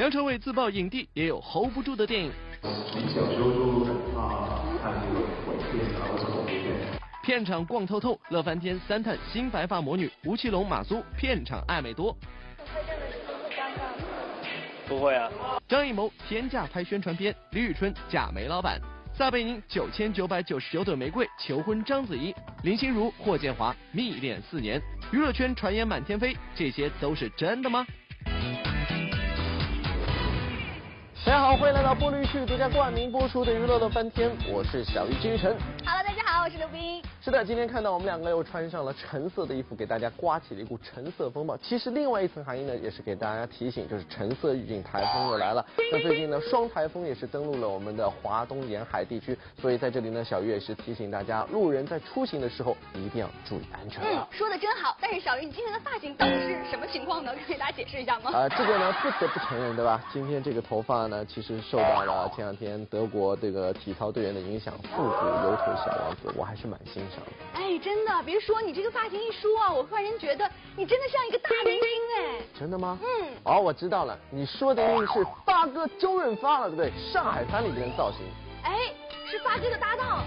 梁朝伟自曝影帝也有 hold 不住的电影。小时候就很怕看这个鬼片啊，或者恐怖片。片场逛透透，乐翻天三探新白发魔女吴奇隆、马苏片场暧昧多。拍这样的事情会尴尬吗？不会啊。张艺谋天价拍宣传片，李宇春假梅老板，撒贝宁九千九百九十九朵玫瑰求婚章子怡，林心如、霍建华蜜恋四年，娱乐圈传言满天飞，这些都是真的吗？大家好，欢迎来到玻璃旭独家冠名播出的娱乐乐翻天，我是小鱼金晨。好了大家，是刘冰。是的，今天看到我们两个又穿上了橙色的衣服，给大家刮起了一股橙色风暴。其实另外一层含义呢，也是给大家提醒，就是橙色预警台风又来了。那最近呢，双台风也是登陆了我们的华东沿海地区，所以在这里呢，小鱼也是提醒大家，路人在出行的时候一定要注意安全嗯。，说的真好。但是小鱼，你今天的发型到底是什么情况呢？可以给大家解释一下吗？啊、这个呢不得不承认，对吧？今天这个头发呢，其实受到了前两天德国这个体操队员的影响，复古油头小王子，我还是蛮欣赏的。哎，真的，别说你这个发型一梳啊，我忽然间觉得你真的像一个大明星哎。真的吗？嗯哦，我知道了，你说的一定是发哥周润发了，对不对？上海滩里边的造型。哎，是发哥的搭档。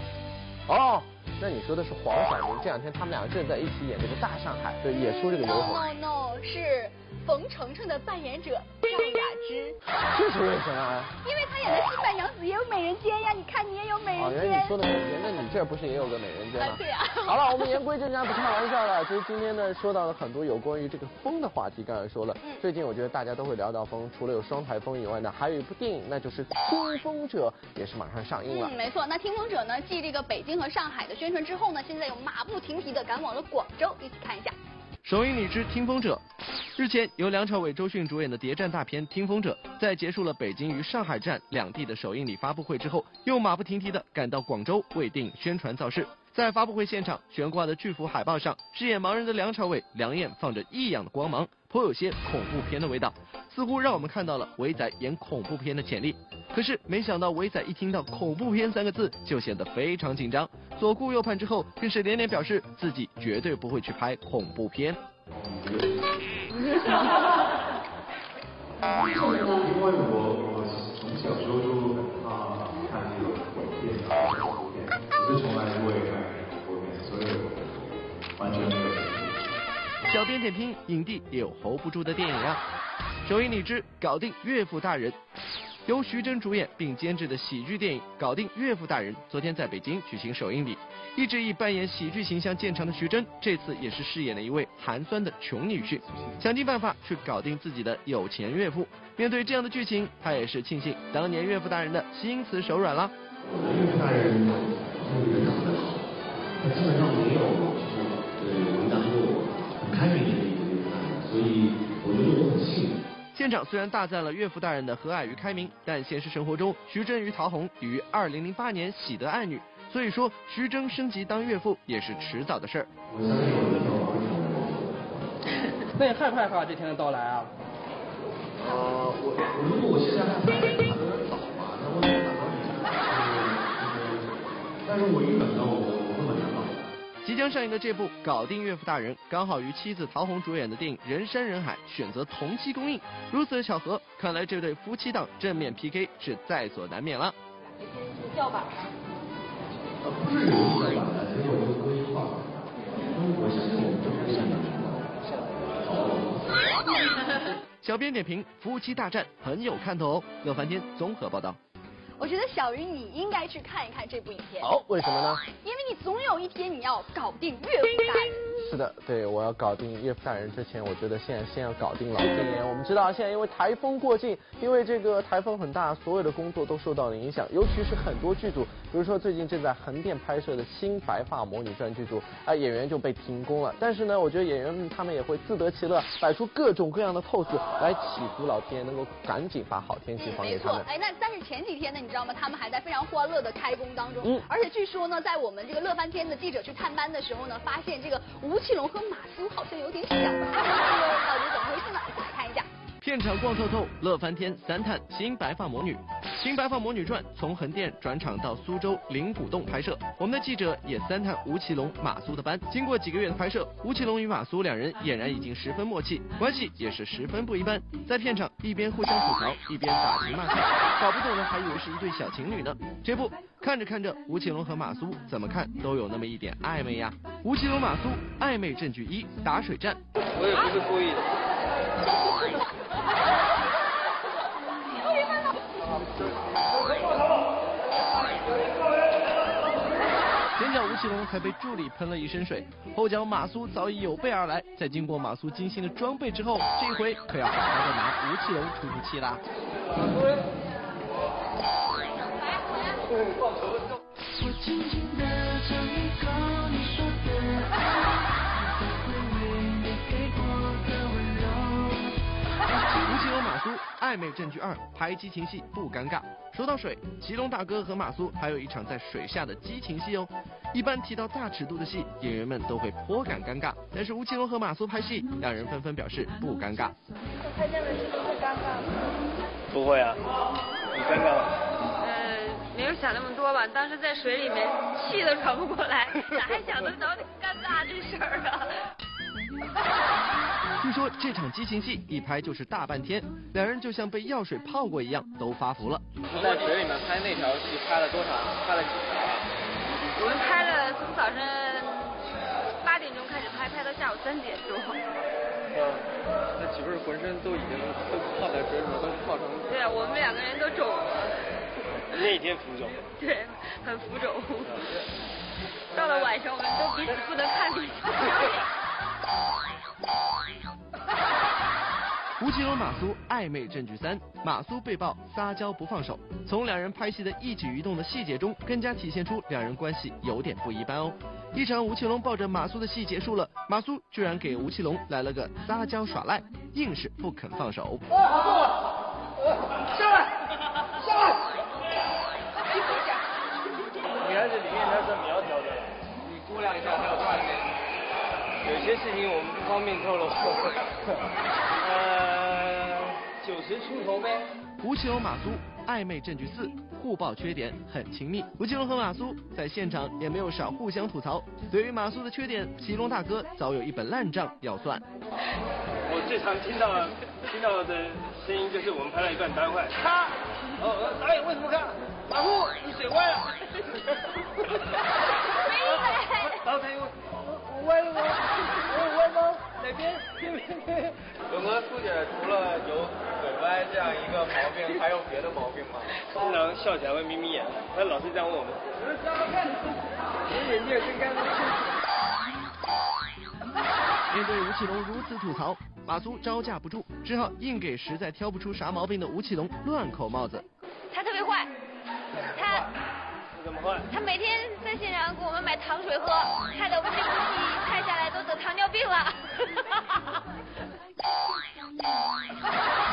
哦，那你说的是黄晓明，这两天他们俩正在一起演这个《大上海》，对，也说这个油头。No No No，是冯程程的扮演者赵雅芝，这是为什么啊？因为她演的《新白娘子》也有美人尖呀，你看你也有美哦，人尖。原来你说的美人尖，那你这不是也有个美人尖吗啊？对呀 好了，我们言归正传，不开玩笑了。其实今天呢，说到了很多有关于这个风的话题。刚才说了，嗯最近我觉得大家都会聊到风，除了有双台风以外呢，还有一部电影，那就是《听风者》，也是马上上映了。嗯，没错。那听风者呢，继这个北京和上海的宣传之后呢，现在又马不停蹄的赶往了广州，一起看一下。首映礼之《听风者》，日前由梁朝伟、周迅主演的谍战大片《听风者》，在结束了北京与上海站两地的首映礼发布会之后，又马不停蹄地赶到广州为电影宣传造势。在发布会现场悬挂的巨幅海报上，饰演盲人的梁朝伟两眼放着异样的光芒，颇有些恐怖片的味道，似乎让我们看到了伟仔演恐怖片的潜力。可是没想到伟仔一听到恐怖片三个字就显得非常紧张，左顾右盼之后，更是连连表示自己绝对不会去拍恐怖片。因为我我从小时候就很怕看这个，恐怖片，我是从来不会看恐怖片，所以完全。小编点评：影帝也有 hold 不住的电影啊。首映礼之搞定岳父大人，由徐峥主演并监制的喜剧电影《搞定岳父大人》昨天在北京举行首映礼。一直以扮演喜剧形象见长的徐峥，这次也是饰演了一位寒酸的穷女婿，想尽办法去搞定自己的有钱岳父。面对这样的剧情，他也是庆幸当年岳父大人的心慈手软了。因为大人就是人特别好，他基本上没有现场虽然大赞了岳父大人的和蔼与开明，但现实生活中，徐峥与陶虹于2008年喜得爱女，所以说徐峥升级当岳父也是迟早的事儿。那你害不害怕这天的到来啊？呃，我我如果我现在害怕，可能有点早吧，那我得打到你。但是我一等到将上映的这部《搞定岳父大人》，刚好与妻子陶虹主演的电影《人山人海》选择同期公映，如此的巧合，看来这对夫妻档正面 PK 是在所难免了。叫板呃，不是有一个版的，只有一个规划。我相信我们这边现场好。小编点评：夫妻大战很有看头哦。乐翻天综合报道。我觉得小鱼你应该去看一看这部影片，好，为什么呢？因为你总有一天你要搞定岳父大人。是的，对我要搞定岳父大人之前，我觉得现在先要搞定老天爷。我们知道现在因为台风过境，因为这个台风很大，所有的工作都受到了影响，尤其是很多剧组，比如说最近正在横店拍摄的新《白发魔女传》剧组啊，演员就被停工了。但是呢，我觉得演员们他们也会自得其乐，摆出各种各样的 pose 来祈福老天爷能够赶紧把好天气嗯，还给他们。。没错哎，那但是前几天呢，你知道吗？他们还在非常欢乐的开工当中。嗯而且据说呢，在我们这个乐翻天的记者去探班的时候呢，发现这个吴奇隆和马苏好像有点小暧昧哦，到底怎么回事呢？片场逛透透，乐翻天，三探新白发魔女，《新白发魔女传》从横店转场到苏州灵谷洞拍摄，我们的记者也三探吴奇隆、马苏的班。经过几个月的拍摄，吴奇隆与马苏两人俨然已经十分默契，关系也是十分不一般。在片场一边互相吐槽，一边打情骂俏，搞不懂的还以为是一对小情侣呢。这不，看着看着，吴奇隆和马苏怎么看都有那么一点暧昧呀。吴奇隆、马苏暧昧证据一：打水战。我也不是故意的。吴奇隆才被助理喷了一身水，后脚马苏早已有备而来。在经过马苏精心的装备之后，这回可要好好的拿吴奇隆出出气啦。暧昧证据二，拍激情戏不尴尬。说到水，祁隆大哥和马苏还有一场在水下的激情戏哦。一般提到大尺度的戏，演员们都会颇感尴尬。但是吴奇隆和马苏拍戏，两人纷纷表示不尴尬。拍这样的戏会尴尬吗？不会啊，你尴尬吗？呃，没有想那么多吧。当时在水里面，气都喘不过来，哪还想得着尴尬这事儿啊？据说这场激情戏一拍就是大半天，两人就像被药水泡过一样，都发福了。在水里面拍那条戏拍了多长？拍了几条啊？我们拍了从早上八点钟开始拍，拍到下午三点钟。嗯，那岂不是浑身都已经都泡在水里面，都泡成？对啊，我们两个人都肿了。那天浮肿。对，很浮肿。到了晚上，我们都彼此不能看彼此吴奇隆马苏暧昧证据三，马苏被曝撒娇不放手。从两人拍戏的一举一动的细节中，更加体现出两人关系有点不一般哦。一场吴奇隆抱着马苏的戏结束了，马苏居然给吴奇隆来了个撒娇耍赖，硬是不肯放手。下来，下来。女孩子里面她是苗条的，你估量一下她有多少斤？有些事情我们不方便透露。呃，九十出头呗。吴奇隆、马苏暧昧证据四，互爆缺点很亲密。吴奇隆和马苏在现场也没有少互相吐槽。对于马苏的缺点，奇隆大哥早有一本烂账要算。我最常听到听到的声音就是我们拍了一段单坏，咔！哦，导演为什么看？马苏，你水歪了。没歪。然后他又。歪了吗？我歪吗？我和苏姐除了有嘴歪这样一个毛病，还有别的毛病吗？经常笑起来会眯眯眼，他老是这样问我们。眼镜真干面对吴奇隆如此吐槽，马苏招架不住，只好硬给实在挑不出啥毛病的吴奇隆乱扣帽子。他特别坏，他。怎么坏？他每天在现场给我们买糖水喝，害得我们这部戏拍下来都得糖尿病了。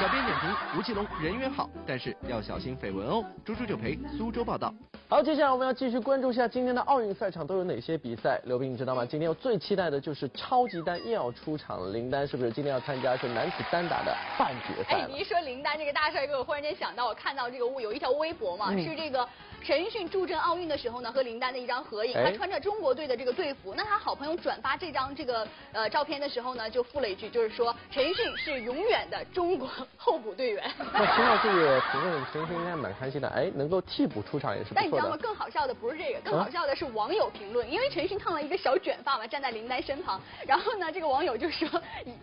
小编点评：吴奇隆人缘好，但是要小心绯闻哦。猪猪就陪苏州报道。好，接下来我们要继续关注一下今天的奥运赛场都有哪些比赛。刘斌，你知道吗？今天我最期待的就是超级丹又要出场了。林丹是不是今天要参加是男子单打的半决赛？哎，你一说林丹这个大帅哥，我忽然间想到，我看到这个有一条微博嘛，是这个陈奕迅助阵奥运的时候呢，和林丹的一张合影，他穿着中国队的这个队服。那他好朋友转发这张这个呃照片的时候呢，就附了一句，就是说陈奕迅是永远的中国候补队员。那听到这个评论，陈奕迅应该蛮开心的。哎，能够替补出场也是不错道吗？更好笑的不是这个，更好笑的是网友评论，因为陈奕迅烫了一个小卷发嘛，站在林丹身旁，然后呢，这个网友就说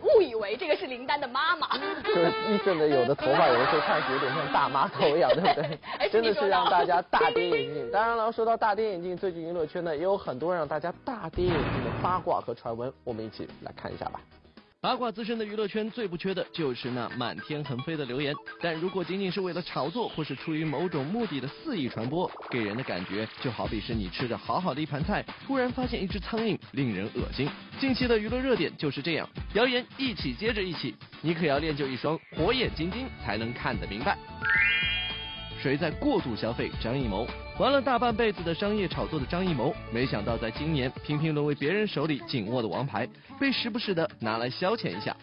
误以为这个是林丹的妈妈。就是意思呢，有的头发有的时候看起有点像大妈头一样，对不对？真的是让大家大跌眼镜。当然了，说到大跌眼镜，最近娱乐圈呢也有很多让大家大跌眼镜的八卦和传闻，我们一起来看一下吧。八卦滋生的娱乐圈最不缺的就是那满天横飞的流言，但如果仅仅是为了炒作或是出于某种目的的肆意传播，给人的感觉就好比是你吃着好好的一盘菜，突然发现一只苍蝇，令人恶心。近期的娱乐热点就是这样，谣言一起接着一起，你可要练就一双火眼金睛才能看得明白。谁在过度消费张艺谋？玩了大半辈子的商业炒作的张艺谋，没想到在今年频频沦为别人手里紧握的王牌，被时不时的拿来消遣一下。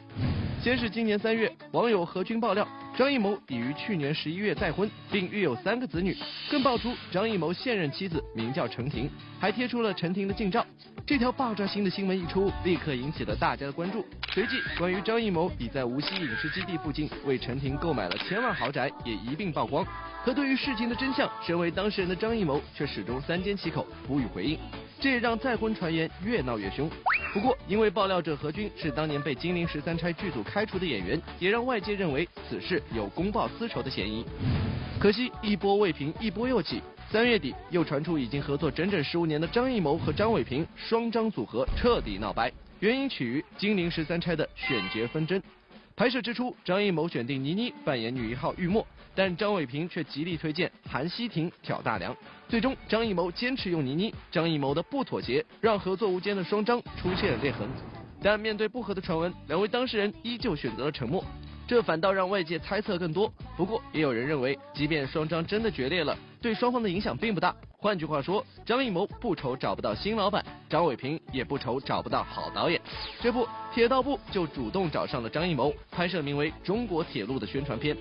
先是今年三月，网友何军爆料张艺谋已于去年十一月再婚，并育有三个子女，更爆出张艺谋现任妻子名叫陈婷，还贴出了陈婷的近照。这条爆炸性的新闻一出，立刻引起了大家的关注。随即，关于张艺谋已在无锡影视基地附近为陈婷购买了千万豪宅也一并曝光。可对于事情的真相，身为当事人的张艺谋却始终三缄其口，不予回应。这也让再婚传言越闹越凶。不过，因为爆料者何军是当年被《金陵十三钗》剧组开除的演员，也让外界认为此事有公报私仇的嫌疑。可惜一波未平，一波又起。三月底，又传出已经合作整整十五年的张艺谋和张伟平双张组合彻底闹掰，原因起于《金陵十三钗》的选角纷争。拍摄之初，张艺谋选定倪妮扮演女一号玉墨，但张伟平却极力推荐韩熙婷挑大梁。最终，张艺谋坚持用倪妮，张艺谋的不妥协让合作无间的双张出现了裂痕。但面对不和的传闻，两位当事人依旧选择了沉默。这反倒让外界猜测更多。不过，也有人认为，即便双张真的决裂了，对双方的影响并不大。换句话说，张艺谋不愁找不到新老板，张伟平也不愁找不到好导演。这不，铁道部就主动找上了张艺谋，拍摄名为《中国铁路》的宣传片。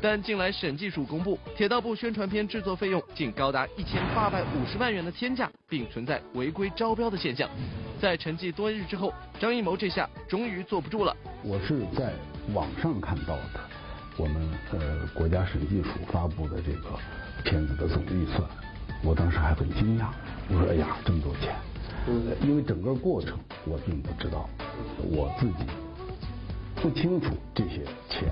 但近来审计署公布，铁道部宣传片制作费用竟高达一千八百五十万元的天价，并存在违规招标的现象。在沉寂多日之后，张艺谋这下终于坐不住了。我是在网上看到的，我们呃国家审计署发布的这个片子的总预算，我当时还很惊讶，我说哎呀这么多钱，因为整个过程我并不知道，我自己不清楚这些钱。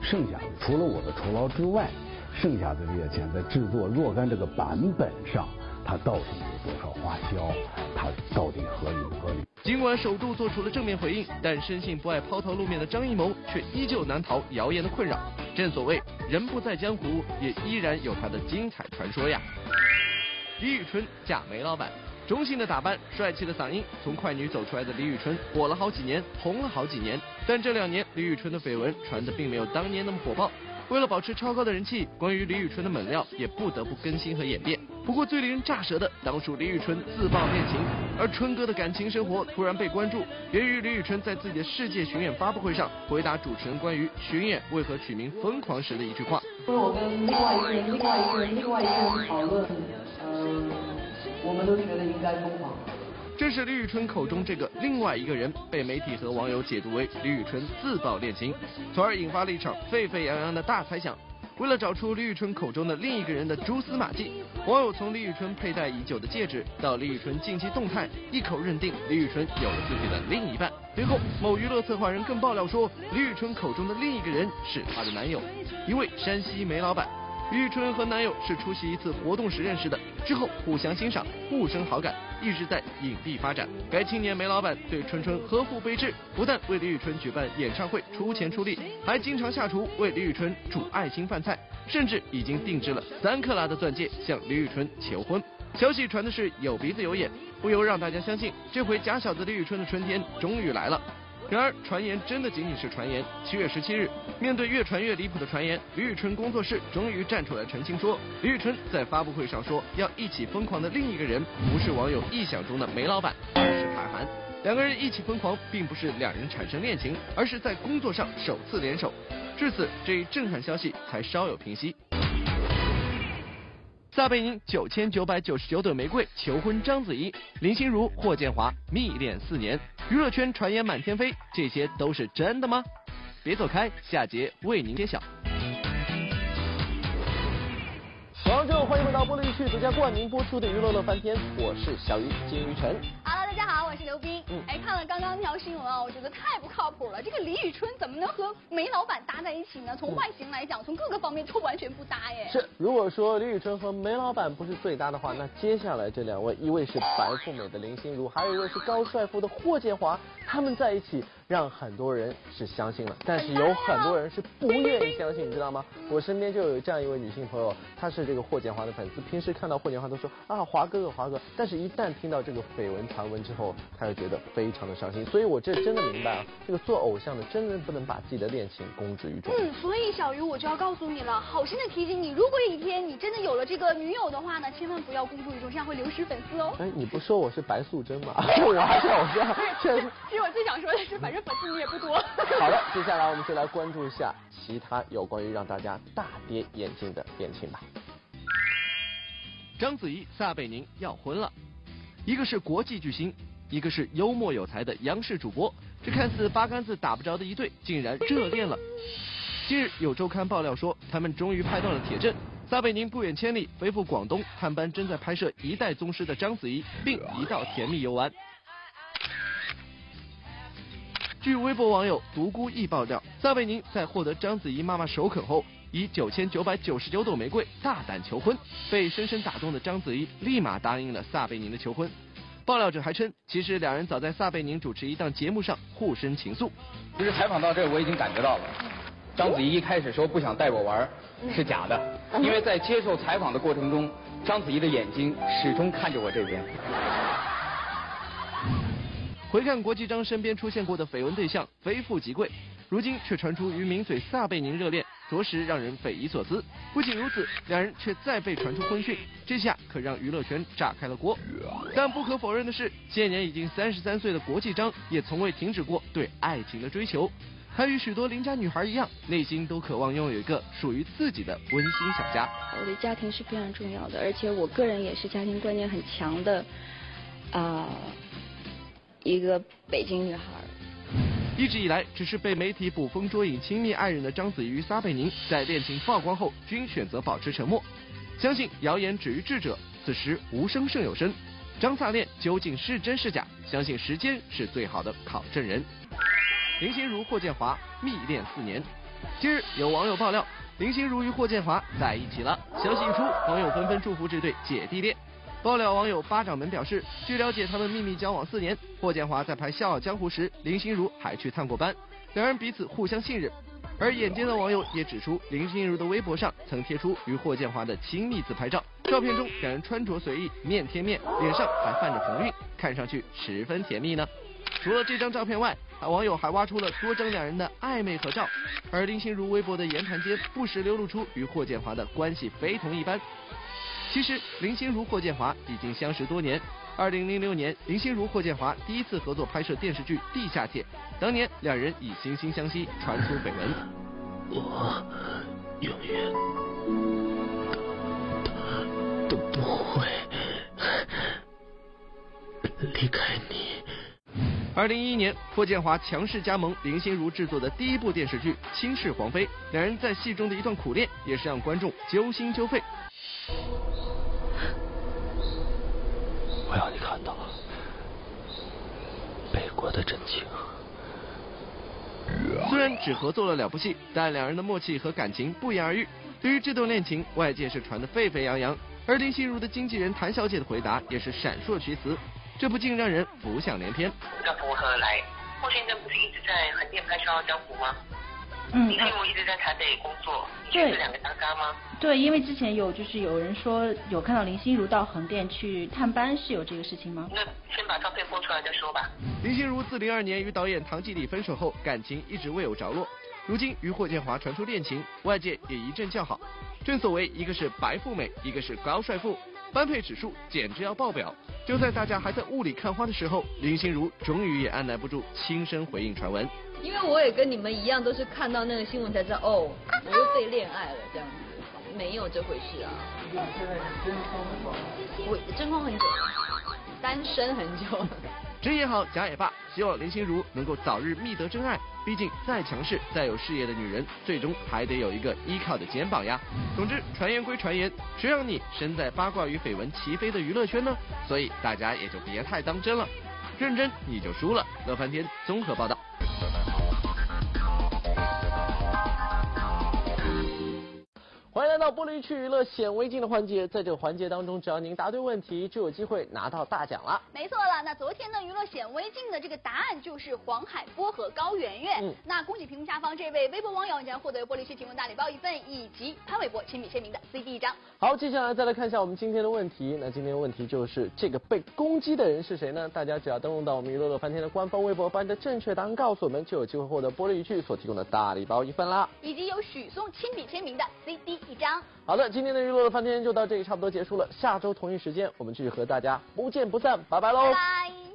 剩下的除了我的酬劳之外，剩下的这些钱在制作若干这个版本上，它到底有多少花销？它到底？尽管首度做出了正面回应，但生性不爱抛头露面的张艺谋却依旧难逃谣言的困扰。正所谓人不在江湖，也依然有他的精彩传说呀。李宇春嫁煤老板。中性的打扮，帅气的嗓音，从快女走出来的李宇春火了好几年，红了好几年。但这两年李宇春的绯闻传的并没有当年那么火爆。为了保持超高的人气，关于李宇春的猛料也不得不更新和演变。不过最令人炸舌的，当属李宇春自曝恋情，而春哥的感情生活突然被关注，源于李宇春在自己的世界巡演发布会上回答主持人关于巡演为何取名疯狂时的一句话。我跟另外一个人、另外一个人、另外一个人讨论，嗯。我们都觉得应该疯狂。正是李宇春口中这个另外一个人，被媒体和网友解读为李宇春自曝恋情，从而引发了一场沸沸扬扬的大猜想。为了找出李宇春口中的另一个人的蛛丝马迹，网友从李宇春佩戴已久的戒指到李宇春近期动态，一口认定李宇春有了自己的另一半。随后，某娱乐策划人更爆料说，李宇春口中的另一个人是她的男友，一位山西煤老板。李宇春和男友是出席一次活动时认识的，之后互相欣赏，互生好感，一直在隐蔽发展。该青年煤老板对春春呵护备至，不但为李宇春举办演唱会出钱出力，还经常下厨为李宇春煮爱心饭菜，甚至已经定制了三克拉的钻戒向李宇春求婚。消息传的是有鼻子有眼，不由让大家相信，这回假小子李宇春的春天终于来了。然而，传言真的仅仅是传言。七月十七日，面对越传越离谱的传言，李宇春工作室终于站出来澄清说，李宇春在发布会上说要一起疯狂的另一个人，不是网友臆想中的煤老板，而是韩寒。两个人一起疯狂，并不是两人产生恋情，而是在工作上首次联手。至此，这一震撼消息才稍有平息。撒贝宁九千九百九十九朵玫瑰求婚章子怡，林心如霍建华密恋四年，娱乐圈传言满天飞，这些都是真的吗？别走开，下节为您揭晓。观众欢迎回到波乐地区独家冠名播出的娱乐乐翻天，我是小鱼金鱼晨。大家好，我是刘冰。嗯，哎，看了刚刚那条新闻啊，我觉得太不靠谱了。这个李宇春怎么能和煤老板搭在一起呢？从外形来讲，从各个方面都完全不搭耶。是，如果说李宇春和煤老板不是最搭的话，那接下来这两位，一位是白富美的林心如，还有一位是高帅富的霍建华，他们在一起。让很多人是相信了，但是有很多人是不愿意相信，你知道吗？我身边就有这样一位女性朋友，她是这个霍建华的粉丝，平时看到霍建华都说啊华哥哥华哥，但是一旦听到这个绯闻传闻之后，她就觉得非常的伤心。所以我这真的明白啊，这个做偶像的真的不能把自己的恋情公之于众。嗯，所以小鱼我就要告诉你了，好心的提醒你，如果有一天你真的有了这个女友的话呢，千万不要公诸于众，这样会流失粉丝哦。哎，你不说我是白素贞吗？我还是偶像。其实我最想说的是，反正。正粉丝你也不多。好了，接下来我们就来关注一下其他有关于让大家大跌眼镜的恋情吧。章子怡、撒贝宁要婚了，一个是国际巨星，一个是幽默有才的央视主播，这看似八竿子打不着的一对，竟然热恋了。近日有周刊爆料说，他们终于拍到了铁证。撒贝宁不远千里飞赴广东探班正在拍摄《一代宗师》的章子怡，并一道甜蜜游玩。据微博网友独孤意爆料，撒贝宁在获得章子怡妈妈首肯后，以九千九百九十九朵玫瑰大胆求婚，被深深打动的章子怡立马答应了撒贝宁的求婚。爆料者还称，其实两人早在撒贝宁主持一档节目上互生情愫。其实采访到这，我已经感觉到了。章子怡一开始说不想带我玩，是假的，因为在接受采访的过程中，章子怡的眼睛始终看着我这边。回看国际章身边出现过的绯闻对象，非富即贵，如今却传出与名嘴撒贝宁热恋，着实让人匪夷所思。不仅如此，两人却再被传出婚讯，这下可让娱乐圈炸开了锅。但不可否认的是，现年已经三十三岁的国际章，也从未停止过对爱情的追求。他与许多邻家女孩一样，内心都渴望拥有一个属于自己的温馨小家。我的家庭是非常重要的，而且我个人也是家庭观念很强的啊一个北京女孩。一直以来，只是被媒体捕风捉影亲密爱人的章子怡与撒贝宁，在恋情曝光后均选择保持沉默。相信谣言止于智者，此时无声胜有声。张撒恋究竟是真是假？相信时间是最好的考证人。林心如、霍建华密恋四年。近日有网友爆料，林心如与霍建华在一起了。消息一出，网友纷纷祝福这对姐弟恋。爆料网友巴掌门表示，据了解，他们秘密交往四年。霍建华在拍《笑傲江湖》时，林心如还去探过班，两人彼此互相信任。而眼尖的网友也指出，林心如的微博上曾贴出与霍建华的亲密自拍照，照片中两人穿着随意，面贴面，脸上还泛着红晕，看上去十分甜蜜呢。除了这张照片外，网友还挖出了多张两人的暧昧合照，而林心如微博的言谈间不时流露出与霍建华的关系非同一般。其实林心如、霍建华已经相识多年。二零零六年，林心如、霍建华第一次合作拍摄电视剧《地下铁》，当年两人以惺惺相惜，传出绯闻。我永远都都不会离开你。二零一一年，霍建华强势加盟林心如制作的第一部电视剧《倾世皇妃》，两人在戏中的一段苦恋，也是让观众揪心揪肺。我要你看到北国的真情。虽然只合作了两部戏，但两人的默契和感情不言而喻。对于这段恋情，外界是传得沸沸扬扬，而林心如的经纪人谭小姐的回答也是闪烁其词。这不禁让人浮想联翩。要如何来？霍先生不是一直在横店拍《笑傲江湖》吗？嗯。林心如一直在台北工作，对。是两个搭嘎吗？对，因为之前有就是有人说有看到林心如到横店去探班，是有这个事情吗？那先把照片播出来再说吧。林心如自零二年与导演唐季礼分手后，感情一直未有着落。如今与霍建华传出恋情，外界也一阵叫好。正所谓一个是白富美，一个是高帅富。般配指数简直要爆表！就在大家还在雾里看花的时候，林心如终于也按耐不住，亲身回应传闻。因为我也跟你们一样，都是看到那个新闻才知道，哦，我又被恋爱了这样子，没有这回事啊。现在真空我真空很久，单身很久。真也好，假也罢，希望林心如能够早日觅得真爱。毕竟再强势、再有事业的女人，最终还得有一个依靠的肩膀呀。总之，传言归传言，谁让你身在八卦与绯闻齐飞的娱乐圈呢？所以大家也就别太当真了，认真你就输了。乐翻天综合报道。欢迎来到玻璃区娱乐显微镜的环节，在这个环节当中，只要您答对问题，就有机会拿到大奖了。没错了，那昨天呢，娱乐显微镜的这个答案就是黄海波和高圆圆。嗯，那恭喜屏幕下方这位微博网友，你将获得玻璃区提供大礼包一份，以及潘玮柏亲笔签名的 CD 一张。好，接下来再来看一下我们今天的问题。那今天的问题就是这个被攻击的人是谁呢？大家只要登录到我们娱乐乐翻天的官方微博，把你的正确答案告诉我们，就有机会获得玻璃区所提供的大礼包一份啦，以及有许嵩亲笔签名的 CD 一张。好的，今天的娱乐的翻天就到这里差不多结束了。下周同一时间，我们继续和大家不见不散，拜拜喽。拜。